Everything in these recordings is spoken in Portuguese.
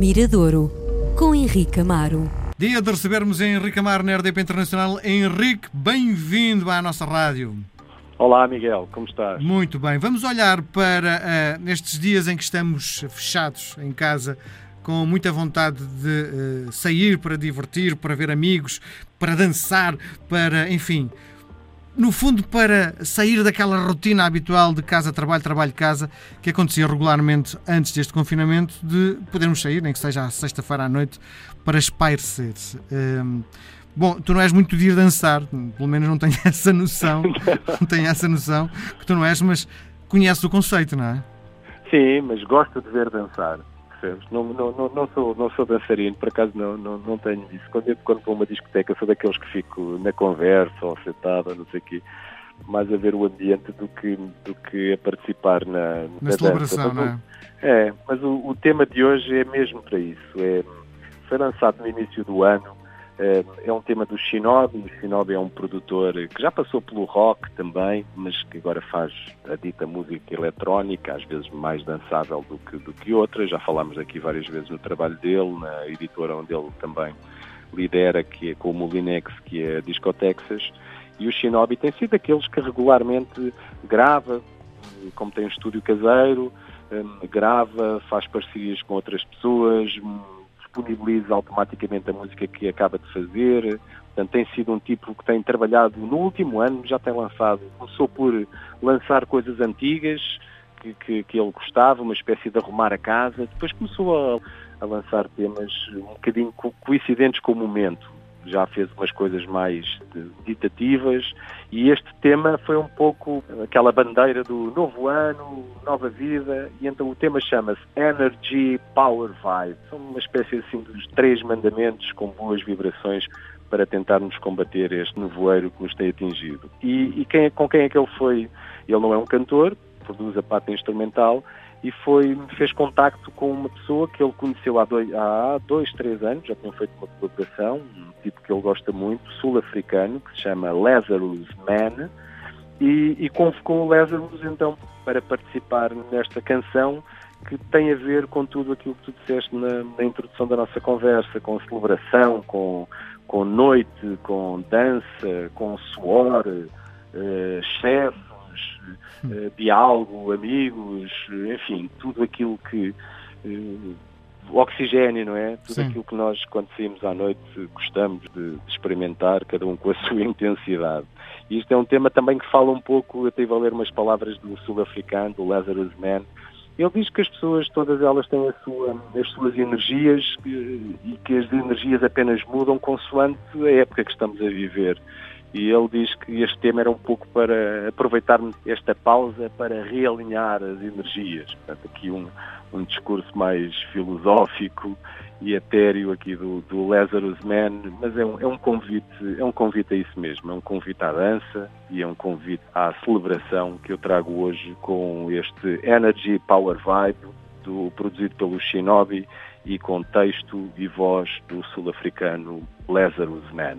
Miradouro, com Henrique Amaro. Dia de recebermos Henrique Amaro na RDP Internacional. Henrique, bem-vindo à nossa rádio. Olá, Miguel, como estás? Muito bem. Vamos olhar para uh, estes dias em que estamos fechados em casa, com muita vontade de uh, sair para divertir, para ver amigos, para dançar, para, enfim, no fundo, para sair daquela rotina habitual de casa-trabalho, trabalho-casa, que acontecia regularmente antes deste confinamento, de podermos sair, nem que seja à sexta-feira à noite, para espairecer. Um, bom, tu não és muito de ir dançar, pelo menos não tenho essa noção, não tenho essa noção que tu não és, mas conheces o conceito, não é? Sim, mas gosto de ver dançar percebes? Não, não, não, não, sou, não sou dançarino, por acaso não, não, não tenho isso. Quando, eu, quando vou a uma discoteca, sou daqueles que fico na conversa ou sentado, não sei o quê, mais a ver o ambiente do que, do que a participar na, na, na celebração, não é? É, mas o, o tema de hoje é mesmo para isso. É, foi lançado no início do ano é um tema do Shinobi. O Shinobi é um produtor que já passou pelo rock também, mas que agora faz a dita música eletrónica, às vezes mais dançável do que, do que outras. Já falámos aqui várias vezes no trabalho dele, na editora onde ele também lidera, que é com o Molinex, que é a Discotexas. E o Shinobi tem sido aqueles que regularmente grava, como tem um estúdio caseiro, eh, grava, faz parcerias com outras pessoas, disponibiliza automaticamente a música que acaba de fazer. Portanto, tem sido um tipo que tem trabalhado no último ano, já tem lançado, começou por lançar coisas antigas que, que, que ele gostava, uma espécie de arrumar a casa, depois começou a, a lançar temas um bocadinho coincidentes com o momento. Já fez umas coisas mais ditativas e este tema foi um pouco aquela bandeira do novo ano, nova vida e então o tema chama-se Energy Power Vibe. São uma espécie assim dos três mandamentos com boas vibrações para tentarmos combater este nevoeiro que nos tem atingido. E, e quem, é, com quem é que ele foi? Ele não é um cantor, produz a parte instrumental, e foi, fez contacto com uma pessoa que ele conheceu há dois, há dois três anos, já tinham feito uma colaboração, um tipo que ele gosta muito, sul-africano, que se chama Lazarus Man, e, e convocou Lazarus então para participar nesta canção que tem a ver com tudo aquilo que tu disseste na, na introdução da nossa conversa, com celebração, com, com noite, com dança, com suor, uh, chefe, uh, diálogo, amigos, enfim, tudo aquilo que. Uh, oxigênio, não é? Tudo Sim. aquilo que nós, quando saímos à noite, gostamos de, de, experimentar, cada um com a sua intensidade. E isto é um tema também que fala um pouco, eu estive a ler umas palavras do sul-africano, do Lazarus Man, ele diz que as pessoas, todas elas têm a sua, as suas energias e que as energias apenas mudam consoante a época que estamos a viver e ele diz que este tema era um pouco para aproveitarmos esta pausa para realinhar as energias. Portanto, aqui um, um discurso mais filosófico e etéreo aqui do, do Lazarus Man, mas é um, é um convite, é um convite a isso mesmo, é um convite à dança e é um convite à celebração que eu trago hoje com este Energy Power Vibe do, produzido pelo Shinobi e com texto e voz do sul-africano Lazarus Man.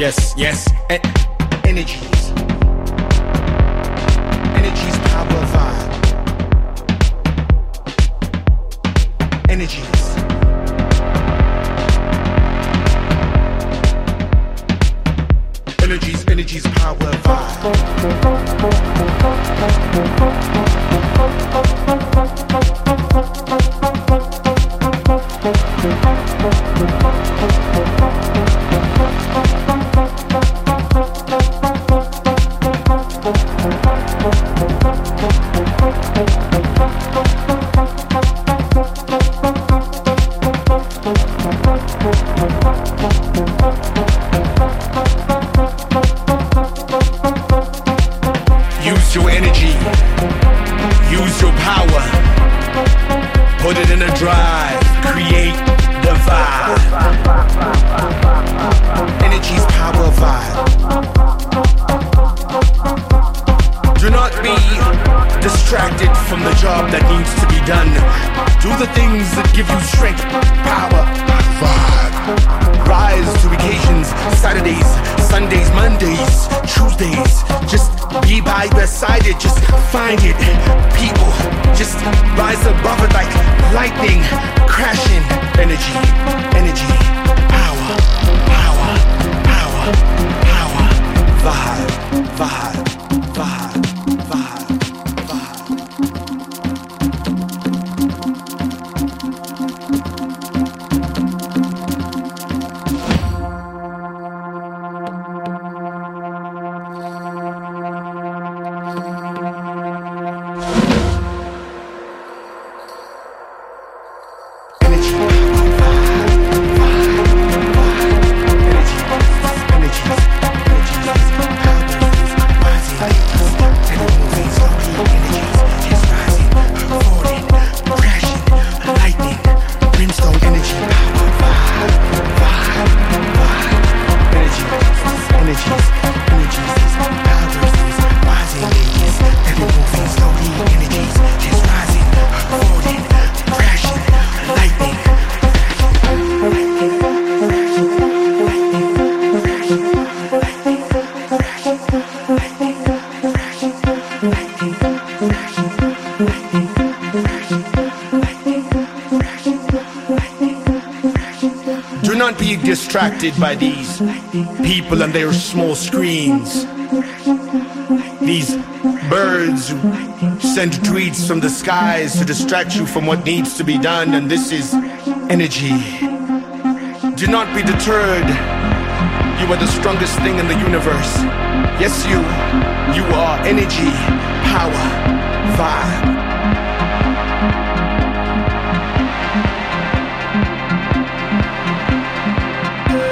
Yes, yes. E- energies. Energies power vibe. Energies. Energies, energies power vibe. Energy's power vibe. Do not be distracted from the job that needs to be done. Do the things that give you strength, power, vibe. Rise to occasions, Saturdays, Sundays, Mondays, Tuesdays. Their side it, just find it. People, just rise above it like lightning, crashing. Energy, energy, power, power, power, power, vibe, vibe, distracted by these people and their small screens. These birds send tweets from the skies to distract you from what needs to be done, and this is energy. Do not be deterred. You are the strongest thing in the universe. Yes, you. You are energy, power, vibe.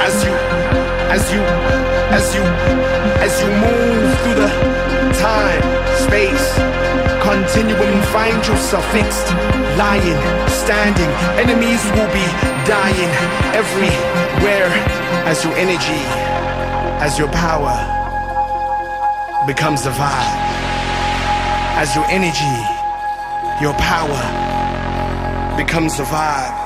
As you as you as you as you move through the time space continuum find yourself fixed lying standing. Enemies will be dying everywhere as your energy as your power becomes the vibe. As your energy your power becomes the vibe